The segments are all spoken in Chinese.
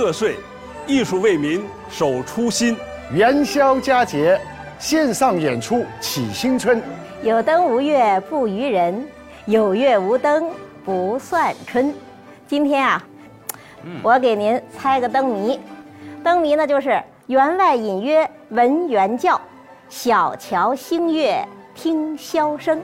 年贺岁，艺术为民守初心。元宵佳节，线上演出启新春。有灯无月不娱人，有月无灯不算春。今天啊，我给您猜个灯谜。灯谜呢就是员外隐约闻猿叫，小桥星月听箫声。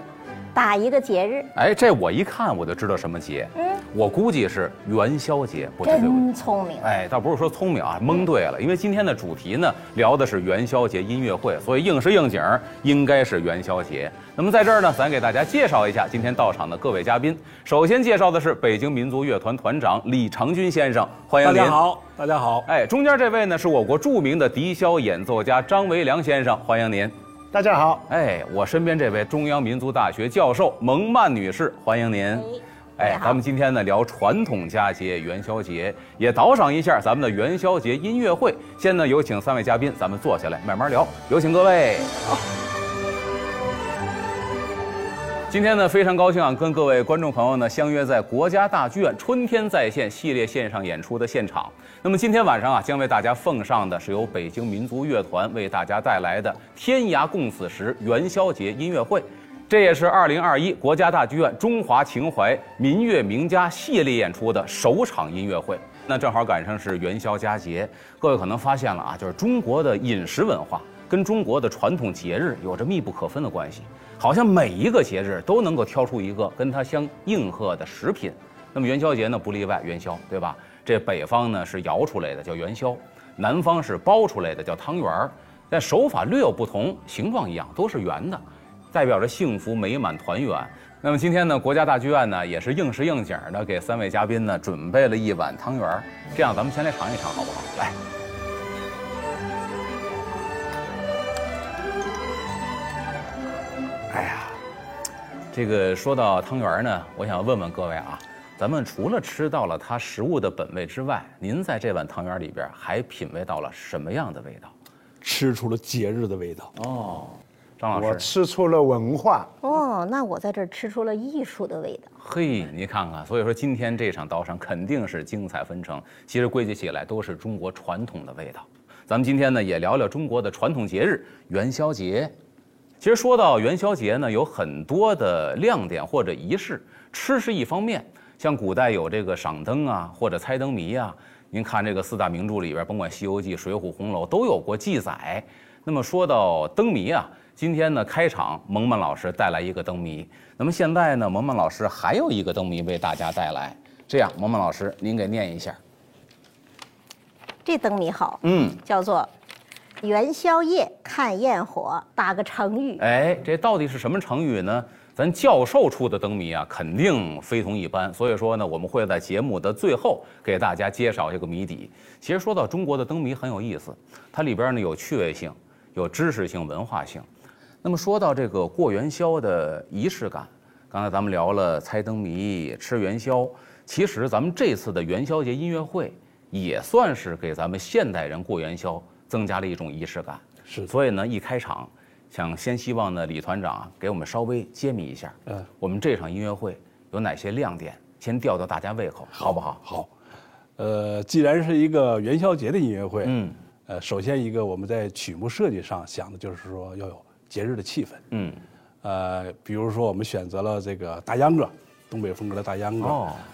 打一个节日，哎，这我一看我就知道什么节。嗯，我估计是元宵节，不真聪明。哎，倒不是说聪明啊，蒙对了。因为今天的主题呢，聊的是元宵节音乐会，所以应时应景，应该是元宵节。那么在这儿呢，咱给大家介绍一下今天到场的各位嘉宾。首先介绍的是北京民族乐团团长李长军先生，欢迎您。大家好，大家好。哎，中间这位呢是我国著名的笛箫演奏家张维良先生，欢迎您。大家好，哎，我身边这位中央民族大学教授蒙曼女士，欢迎您。哎，咱们今天呢聊传统佳节元宵节，也导赏一下咱们的元宵节音乐会。先呢有请三位嘉宾，咱们坐下来慢慢聊。有请各位。好。今天呢，非常高兴啊，跟各位观众朋友呢相约在国家大剧院《春天在线》系列线上演出的现场。那么今天晚上啊，将为大家奉上的是由北京民族乐团为大家带来的《天涯共此时》元宵节音乐会，这也是2021国家大剧院中华情怀民乐名家系列演出的首场音乐会。那正好赶上是元宵佳节，各位可能发现了啊，就是中国的饮食文化跟中国的传统节日有着密不可分的关系。好像每一个节日都能够挑出一个跟它相应和的食品，那么元宵节呢不例外，元宵对吧？这北方呢是摇出来的叫元宵，南方是包出来的叫汤圆儿，但手法略有不同，形状一样，都是圆的，代表着幸福美满团圆。那么今天呢，国家大剧院呢也是应时应景的给三位嘉宾呢准备了一碗汤圆儿，这样咱们先来尝一尝好不好？来。这个说到汤圆呢，我想问问各位啊，咱们除了吃到了它食物的本味之外，您在这碗汤圆里边还品味到了什么样的味道？吃出了节日的味道哦，张老师，我吃出了文化哦，那我在这儿吃出了艺术的味道。嘿，你看看，所以说今天这场刀上肯定是精彩纷呈。其实归结起来都是中国传统的味道。咱们今天呢也聊聊中国的传统节日元宵节。其实说到元宵节呢，有很多的亮点或者仪式，吃是一方面。像古代有这个赏灯啊，或者猜灯谜啊。您看这个四大名著里边，甭管《西游记》《水浒》《红楼》都有过记载。那么说到灯谜啊，今天呢开场蒙蒙老师带来一个灯谜。那么现在呢，蒙蒙老师还有一个灯谜为大家带来。这样，蒙蒙老师您给念一下。这灯谜好，嗯，叫做。元宵夜看焰火，打个成语。哎，这到底是什么成语呢？咱教授出的灯谜啊，肯定非同一般。所以说呢，我们会在节目的最后给大家揭晓这个谜底。其实说到中国的灯谜很有意思，它里边呢有趣味性，有知识性、文化性。那么说到这个过元宵的仪式感，刚才咱们聊了猜灯谜、吃元宵，其实咱们这次的元宵节音乐会也算是给咱们现代人过元宵。增加了一种仪式感，是。所以呢，一开场，想先希望呢，李团长给我们稍微揭秘一下，嗯，我们这场音乐会有哪些亮点，先吊吊大家胃口，好不好？好。呃，既然是一个元宵节的音乐会，嗯，呃，首先一个我们在曲目设计上想的就是说要有节日的气氛，嗯，呃，比如说我们选择了这个大秧歌。东北风格的大秧歌，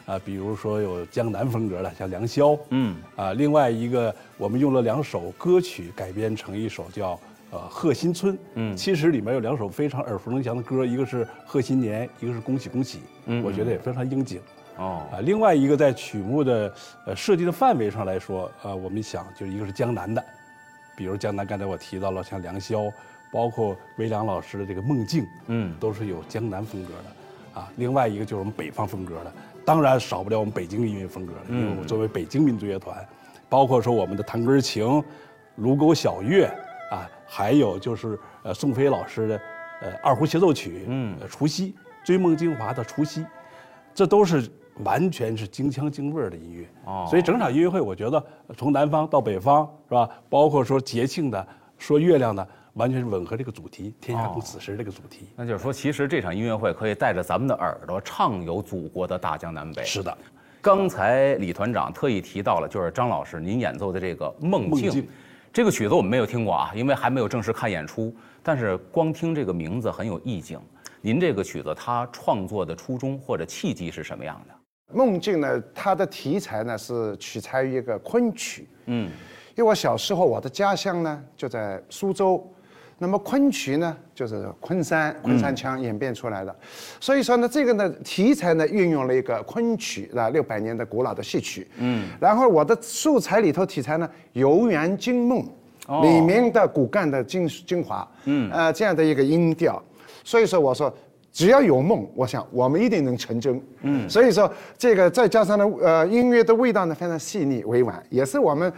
啊，比如说有江南风格的，像良宵，嗯，啊，另外一个我们用了两首歌曲改编成一首叫呃贺新春，嗯，其实里面有两首非常耳熟能详的歌，一个是贺新年，一个是恭喜恭喜，嗯，我觉得也非常应景，哦，啊，另外一个在曲目的呃设计的范围上来说，呃，我们想就是一个是江南的，比如江南刚才我提到了像良宵，包括韦良老师的这个梦境，嗯，都是有江南风格的。啊，另外一个就是我们北方风格的，当然少不了我们北京音乐风格的。因为我们作为北京民族乐团，包括说我们的弹根琴、卢沟晓月啊，还有就是呃宋飞老师的呃二胡协奏曲，嗯，除夕追梦精华的除夕，这都是完全是京腔京味儿的音乐。哦，所以整场音乐会，我觉得从南方到北方是吧？包括说节庆的，说月亮的。完全是吻合这个主题“天下共此时”这个主题。那就是说，其实这场音乐会可以带着咱们的耳朵畅游祖国的大江南北。是的，刚才李团长特意提到了，就是张老师您演奏的这个《梦境》，这个曲子我们没有听过啊，因为还没有正式看演出。但是光听这个名字很有意境。您这个曲子它创作的初衷或者契机是什么样的？梦境呢，它的题材呢是取材于一个昆曲。嗯，因为我小时候我的家乡呢就在苏州，那么昆曲呢就是昆山昆山腔演变出来的，所以说呢这个呢题材呢运用了一个昆曲啊六百年的古老的戏曲。嗯，然后我的素材里头题材呢游园惊梦，里面的骨干的精精华。嗯，呃这样的一个音调，所以说我说。只要有梦，我想我们一定能成真。嗯，所以说这个再加上呢，呃，音乐的味道呢非常细腻委婉，也是我们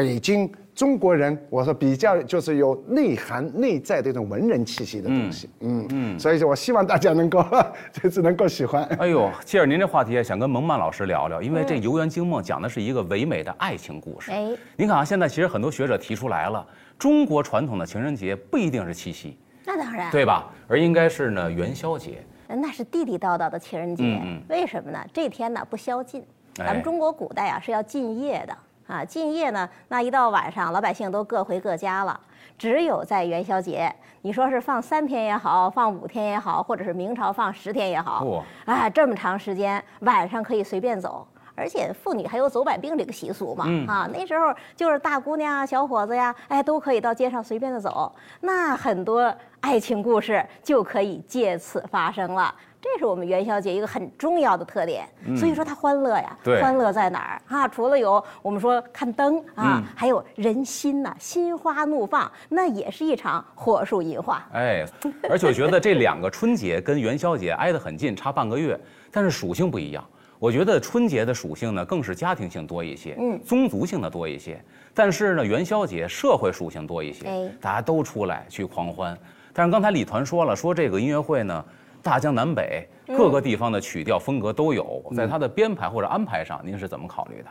北京中国人，我说比较就是有内涵内在的一种文人气息的东西。嗯嗯，所以说我希望大家能够 就是能够喜欢。哎呦，借着您这话题啊，想跟蒙曼老师聊聊，因为这《游园惊梦》讲的是一个唯美的爱情故事。哎，您看啊，现在其实很多学者提出来了，中国传统的情人节不一定是七夕。那当然，对吧？而应该是呢元宵节，那是地地道道的情人节。为什么呢？这天呢不宵禁，咱们中国古代啊是要禁夜的啊。禁夜呢，那一到晚上，老百姓都各回各家了。只有在元宵节，你说是放三天也好，放五天也好，或者是明朝放十天也好，啊，这么长时间，晚上可以随便走。而且妇女还有走百病这个习俗嘛，啊，那时候就是大姑娘、小伙子呀，哎，都可以到街上随便的走，那很多爱情故事就可以借此发生了。这是我们元宵节一个很重要的特点。所以说它欢乐呀，欢乐在哪儿啊？除了有我们说看灯啊，还有人心呐，心花怒放，那也是一场火树银花。哎，而且我觉得这两个春节跟元宵节挨得很近，差半个月，但是属性不一样。我觉得春节的属性呢，更是家庭性多一些，嗯，宗族性的多一些。但是呢，元宵节社会属性多一些，哎，大家都出来去狂欢。但是刚才李团说了，说这个音乐会呢，大江南北各个地方的曲调风格都有，在它的编排或者安排上，您是怎么考虑的？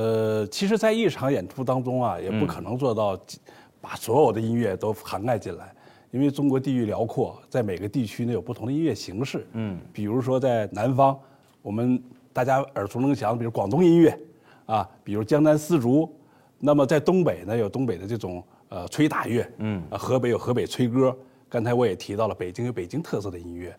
呃，其实，在一场演出当中啊，也不可能做到把所有的音乐都涵盖进来，因为中国地域辽阔，在每个地区呢有不同的音乐形式，嗯，比如说在南方，我们。大家耳熟能详，比如广东音乐，啊，比如江南丝竹，那么在东北呢，有东北的这种呃吹打乐，嗯，啊，河北有河北吹歌，刚才我也提到了，北京有北京特色的音乐，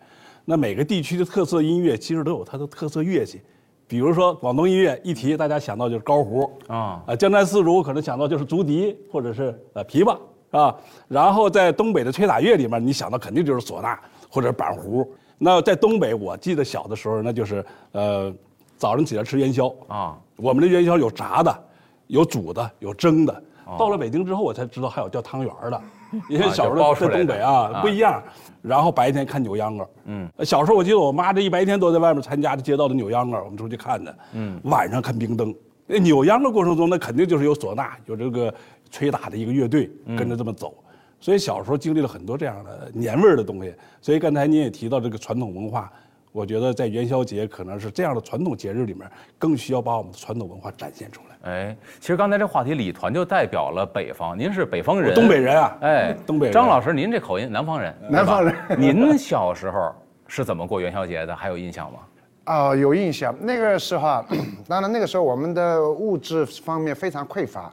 那每个地区的特色音乐其实都有它的特色乐器，比如说广东音乐一提，大家想到就是高胡，啊，啊，江南丝竹可能想到就是竹笛或者是呃琵琶，啊，然后在东北的吹打乐里面，你想到肯定就是唢呐或者板胡，那在东北，我记得小的时候，那就是呃。早上起来吃元宵啊，我们的元宵有炸的，有煮的，有蒸的。到了北京之后，我才知道还有叫汤圆的，因为小时候在东北啊不一样。然后白天看扭秧歌，嗯，小时候我记得我妈这一白天都在外面参加街道的扭秧歌，我们出去看的。嗯，晚上看冰灯。那扭秧歌过程中，那肯定就是有唢呐，有这个吹打的一个乐队跟着这么走。所以小时候经历了很多这样的年味儿的东西。所以刚才您也提到这个传统文化。我觉得在元宵节可能是这样的传统节日里面，更需要把我们的传统文化展现出来。哎，其实刚才这话题，李团就代表了北方，您是北方人，东北人啊，哎，东北人。张老师，您这口音，南方人，南方人。您小时候是怎么过元宵节的？还有印象吗？啊，有印象。那个时候，当然那个时候我们的物质方面非常匮乏，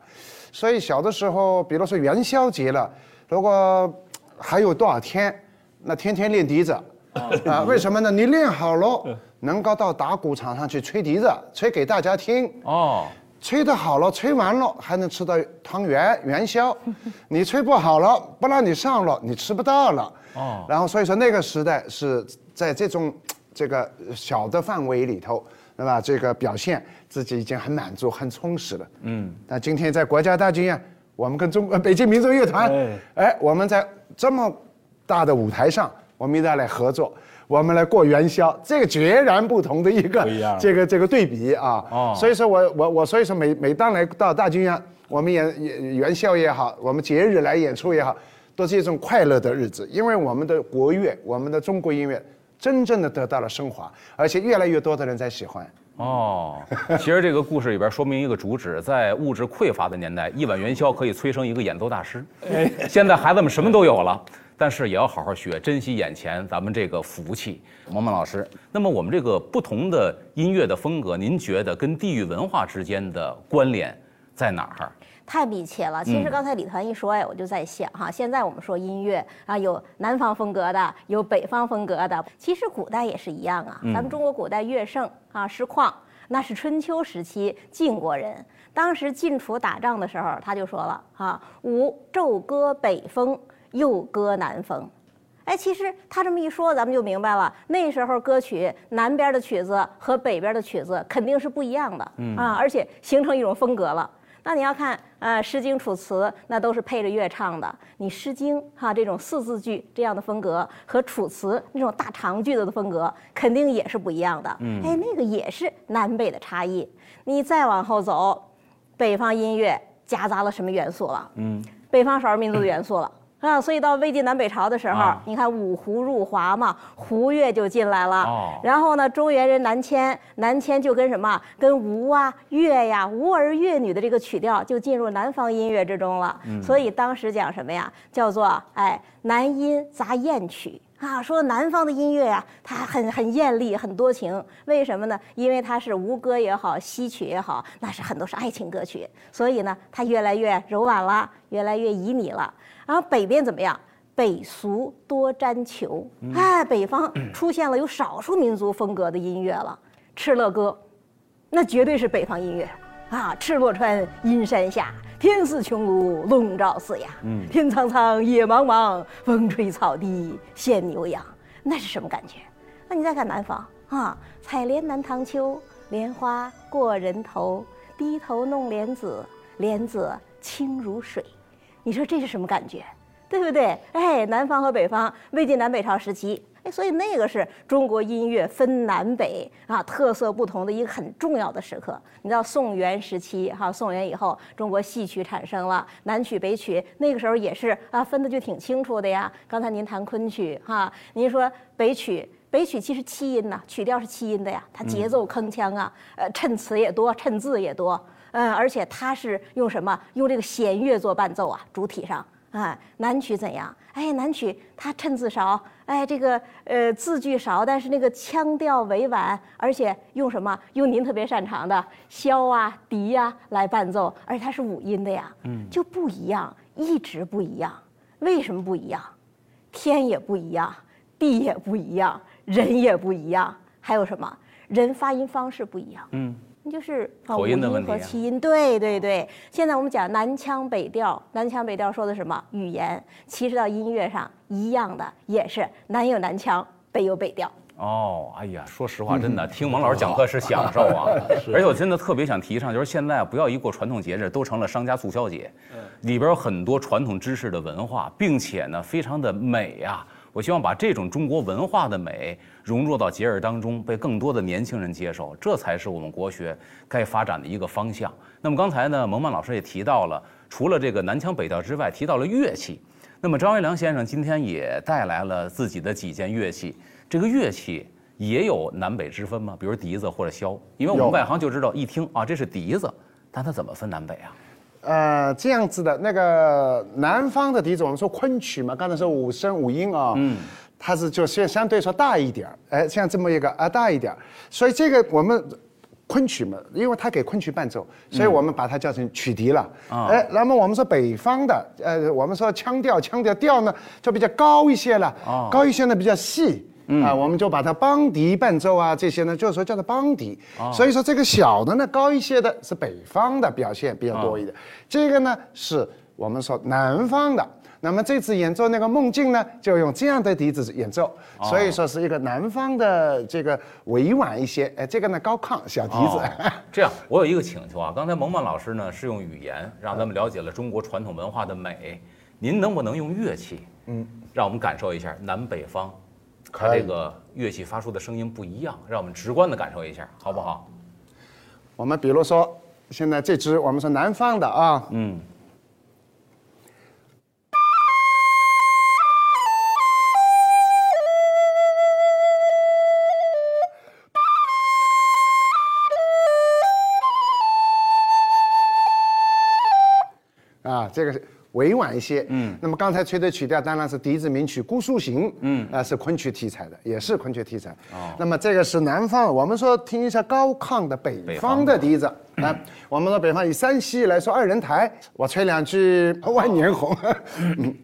所以小的时候，比如说元宵节了，如果还有多少天，那天天练笛子。啊，为什么呢？你练好了，能够到打鼓场上去吹笛子，吹给大家听。哦，吹得好了，吹完了还能吃到汤圆元宵。你吹不好了，不让你上了，你吃不到了。哦，然后所以说那个时代是在这种这个小的范围里头，对吧？这个表现自己已经很满足、很充实了。嗯，但今天在国家大剧院，我们跟中国北京民族乐团，哎，我们在这么大的舞台上。我们一道来合作，我们来过元宵，这个截然不同的一个这个这个对比啊。哦。所以说我我我所以说每每当来到大剧院，我们演演元宵也好，我们节日来演出也好，都是一种快乐的日子，因为我们的国乐，我们的中国音乐真正的得到了升华，而且越来越多的人在喜欢。哦，其实这个故事里边说明一个主旨，在物质匮乏的年代，一碗元宵可以催生一个演奏大师。现在孩子们什么都有了，但是也要好好学，珍惜眼前咱们这个福气。萌萌老师，那么我们这个不同的音乐的风格，您觉得跟地域文化之间的关联在哪儿？太密切了。其实刚才李团一说，哎，我就在想哈，现在我们说音乐啊，有南方风格的，有北方风格的。其实古代也是一样啊。咱们中国古代乐圣啊，师旷，那是春秋时期晋国人。当时晋楚打仗的时候，他就说了啊，吾昼歌北风，又歌南风。哎，其实他这么一说，咱们就明白了。那时候歌曲南边的曲子和北边的曲子肯定是不一样的啊，而且形成一种风格了。那你要看，呃，《诗经》《楚辞》，那都是配着乐唱的。你《诗经》哈这种四字句这样的风格，和《楚辞》那种大长句子的风格，肯定也是不一样的。嗯，哎，那个也是南北的差异。你再往后走，北方音乐夹杂了什么元素了？嗯，北方少数民族的元素了。啊，所以到魏晋南北朝的时候，你看五胡入华嘛，胡乐就进来了。哦。然后呢，中原人南迁，南迁就跟什么？跟吴啊、越呀、吴儿越女的这个曲调就进入南方音乐之中了。嗯。所以当时讲什么呀？叫做哎，南音杂艳曲啊，说南方的音乐呀，它很很艳丽，很多情。为什么呢？因为它是吴歌也好，西曲也好，那是很多是爱情歌曲，所以呢，它越来越柔婉了，越来越旖旎了。然后北边怎么样？北俗多沾裘，哎，北方出现了有少数民族风格的音乐了，《敕勒歌》，那绝对是北方音乐啊！敕洛川，阴山下，天似穹庐，笼罩四野。嗯，天苍苍，野茫茫，风吹草低见牛羊，那是什么感觉？那你再看南方啊，采莲南塘秋，莲花过人头，低头弄莲子，莲子清如水。你说这是什么感觉，对不对？哎，南方和北方，魏晋南北朝时期，哎，所以那个是中国音乐分南北啊，特色不同的一个很重要的时刻。你知道宋元时期哈，宋元以后，中国戏曲产生了南曲北曲，那个时候也是啊，分的就挺清楚的呀。刚才您谈昆曲哈，您说北曲，北曲其实七音呐，曲调是七音的呀，它节奏铿锵啊，呃，衬词也多，衬字也多。嗯，而且它是用什么？用这个弦乐做伴奏啊，主体上啊。南曲怎样？哎，南曲它衬字少，哎，这个呃字句少，但是那个腔调委婉，而且用什么？用您特别擅长的箫啊、笛呀来伴奏，而且它是五音的呀，嗯，就不一样，一直不一样。为什么不一样？天也不一样，地也不一样，人也不一样，还有什么？人发音方式不一样，嗯。就是口音的问题和气音，对对对。现在我们讲南腔北调，南腔北调说的什么语言？其实到音乐上一样的，也是南有南腔，北有北调。哦，哎呀，说实话，真的听王老师讲课是享受啊。而且我真的特别想提倡，就是现在不要一过传统节日都成了商家促销节，里边有很多传统知识的文化，并且呢非常的美呀。我希望把这种中国文化的美融入到节日当中，被更多的年轻人接受，这才是我们国学该发展的一个方向。那么刚才呢，蒙曼老师也提到了，除了这个南腔北调之外，提到了乐器。那么张学良先生今天也带来了自己的几件乐器，这个乐器也有南北之分吗？比如笛子或者箫？因为我们外行就知道，一听啊，这是笛子，但它怎么分南北啊？呃，这样子的那个南方的笛子，我们说昆曲嘛，刚才说五声五音啊，嗯，它是就相相对说大一点儿，哎，像这么一个啊大一点。儿，所以这个我们昆曲嘛，因为它给昆曲伴奏，所以我们把它叫成曲笛了，哎，那么我们说北方的，呃，我们说腔调腔调调呢就比较高一些了，高一些呢比较细。啊，我们就把它邦笛伴奏啊，这些呢，就是说叫做邦笛。所以说这个小的呢，高一些的是北方的表现比较多一点，这个呢是我们说南方的。那么这次演奏那个梦境呢，就用这样的笛子演奏，所以说是一个南方的这个委婉一些。哎，这个呢高亢小笛子。这样，我有一个请求啊，刚才蒙蒙老师呢是用语言让咱们了解了中国传统文化的美，您能不能用乐器，嗯，让我们感受一下南北方？它这个乐器发出的声音不一样让我们直观的感受一下好不好？我们比如说现在这只我们是南方的啊。嗯。啊这个是委婉一些。嗯，那么刚才吹的曲调当然是笛子名曲《姑苏行》，嗯，啊是昆曲题材的，也是昆曲题材。哦，那么这个是南方，我们说听一下高亢的北方的笛子。来，我们说北方以山西来说二人台，我吹两句《万年红》。嗯。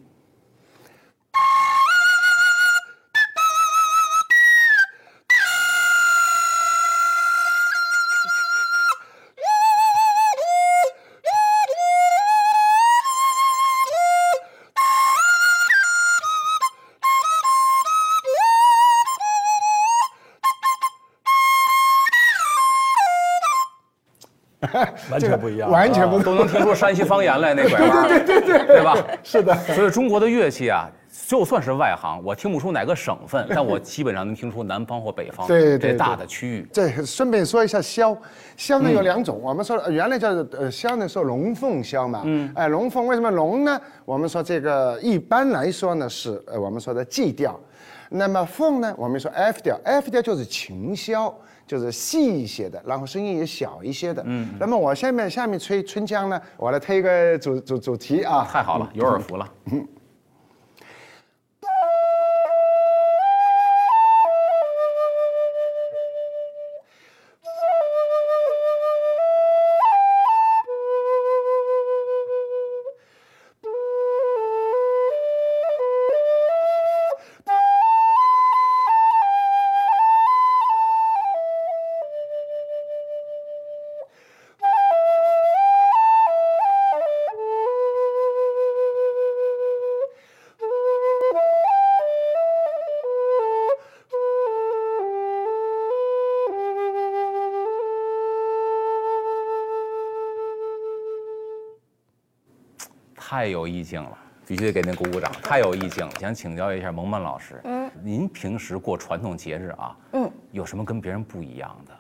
完全不一样，完全不都能听出山西方言来那拐弯，对对对，对吧？是的。所以中国的乐器啊，就算是外行，我听不出哪个省份，但我基本上能听出南方或北方对这大的区域。这顺便说一下箫，箫呢有两种，我们说原来叫呃箫呢说龙凤箫嘛，嗯，哎龙凤为什么龙呢？我们说这个一般来说呢是呃我们说的 G 调，那么凤呢我们说 F 调，F 调就是琴箫。就是细一些的，然后声音也小一些的。嗯，那么我下面下面吹春江呢，我来推一个主主主题啊。太好了，有耳福了。太有意境了，必须得给您鼓鼓掌，太有意境了。想请教一下蒙曼老师，嗯，您平时过传统节日啊，嗯，有什么跟别人不一样的？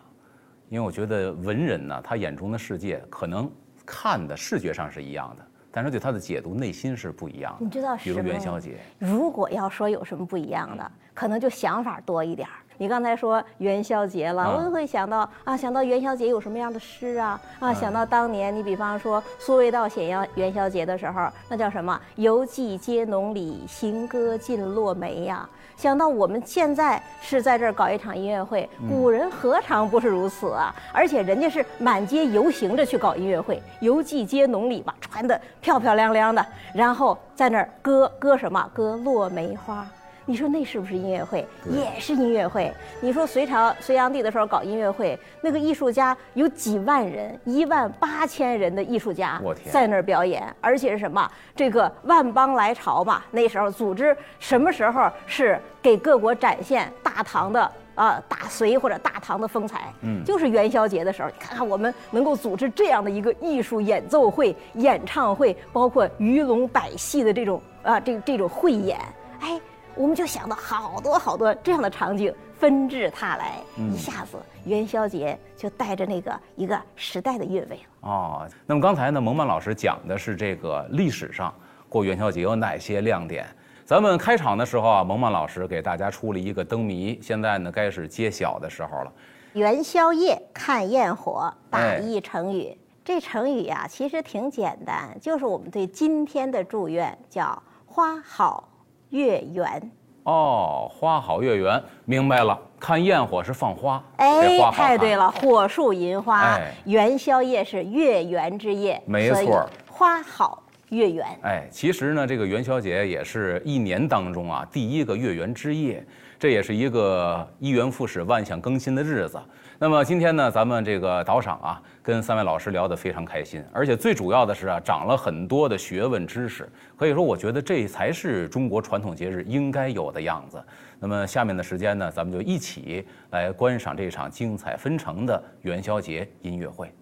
因为我觉得文人呢，他眼中的世界可能看的视觉上是一样的，但是对他的解读内心是不一样的。你知道比如元宵节，如果要说有什么不一样的，可能就想法多一点儿。你刚才说元宵节了，我就会想到啊，想到元宵节有什么样的诗啊啊，想到当年你比方说苏味道写元元宵节的时候，那叫什么“游记街浓里，行歌尽落梅”呀。想到我们现在是在这儿搞一场音乐会，古人何尝不是如此啊？而且人家是满街游行着去搞音乐会，游记街浓里吧，穿的漂漂亮亮的，然后在那儿歌歌什么？歌落梅花。你说那是不是音乐会？也是音乐会。你说隋朝隋炀帝的时候搞音乐会，那个艺术家有几万人，一万八千人的艺术家在那儿表演，而且是什么？这个万邦来朝嘛，那时候组织什么时候是给各国展现大唐的啊大隋或者大唐的风采？嗯，就是元宵节的时候。你看看我们能够组织这样的一个艺术演奏会、演唱会，包括鱼龙百戏的这种啊这这种汇演，哎。我们就想到好多好多这样的场景纷至沓来，一下子元宵节就带着那个一个时代的韵味了。哦，那么刚才呢，蒙曼老师讲的是这个历史上过元宵节有哪些亮点？咱们开场的时候啊，蒙曼老师给大家出了一个灯谜，现在呢该是揭晓的时候了。元宵夜看焰火，打一成语。这成语呀，其实挺简单，就是我们对今天的祝愿，叫花好。月圆哦，花好月圆，明白了。看焰火是放花，哎，太对了，火树银花，元宵夜是月圆之夜，没错，花好月圆。哎，其实呢，这个元宵节也是一年当中啊第一个月圆之夜，这也是一个一元复始、万象更新的日子。那么今天呢，咱们这个导赏啊，跟三位老师聊得非常开心，而且最主要的是啊，长了很多的学问知识。可以说，我觉得这才是中国传统节日应该有的样子。那么下面的时间呢，咱们就一起来观赏这场精彩纷呈的元宵节音乐会。